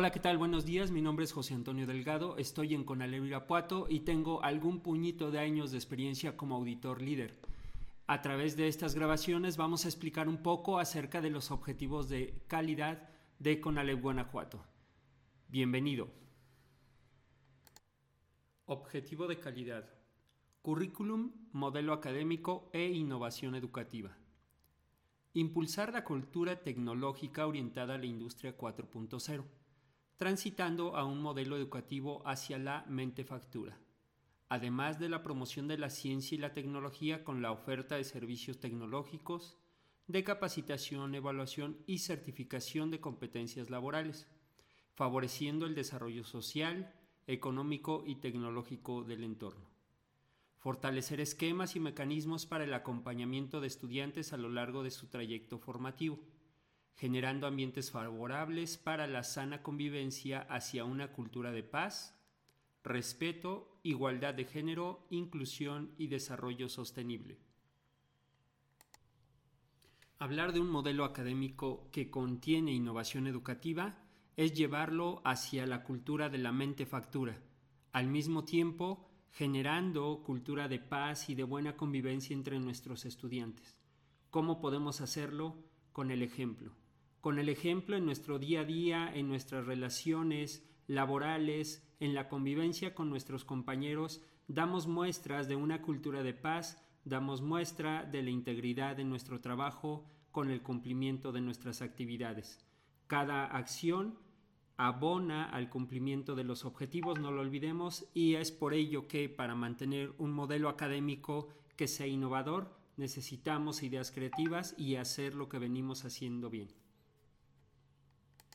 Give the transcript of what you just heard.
Hola, ¿qué tal? Buenos días, mi nombre es José Antonio Delgado, estoy en Conalep Irapuato y tengo algún puñito de años de experiencia como auditor líder. A través de estas grabaciones vamos a explicar un poco acerca de los objetivos de calidad de Conalep Guanajuato. Bienvenido. Objetivo de calidad. Currículum, modelo académico e innovación educativa. Impulsar la cultura tecnológica orientada a la industria 4.0 transitando a un modelo educativo hacia la mentefactura, además de la promoción de la ciencia y la tecnología con la oferta de servicios tecnológicos, de capacitación, evaluación y certificación de competencias laborales, favoreciendo el desarrollo social, económico y tecnológico del entorno. Fortalecer esquemas y mecanismos para el acompañamiento de estudiantes a lo largo de su trayecto formativo generando ambientes favorables para la sana convivencia hacia una cultura de paz, respeto, igualdad de género, inclusión y desarrollo sostenible. Hablar de un modelo académico que contiene innovación educativa es llevarlo hacia la cultura de la mente factura, al mismo tiempo generando cultura de paz y de buena convivencia entre nuestros estudiantes. ¿Cómo podemos hacerlo? Con el ejemplo con el ejemplo en nuestro día a día, en nuestras relaciones laborales, en la convivencia con nuestros compañeros, damos muestras de una cultura de paz, damos muestra de la integridad de nuestro trabajo con el cumplimiento de nuestras actividades. Cada acción abona al cumplimiento de los objetivos, no lo olvidemos, y es por ello que para mantener un modelo académico que sea innovador, necesitamos ideas creativas y hacer lo que venimos haciendo bien.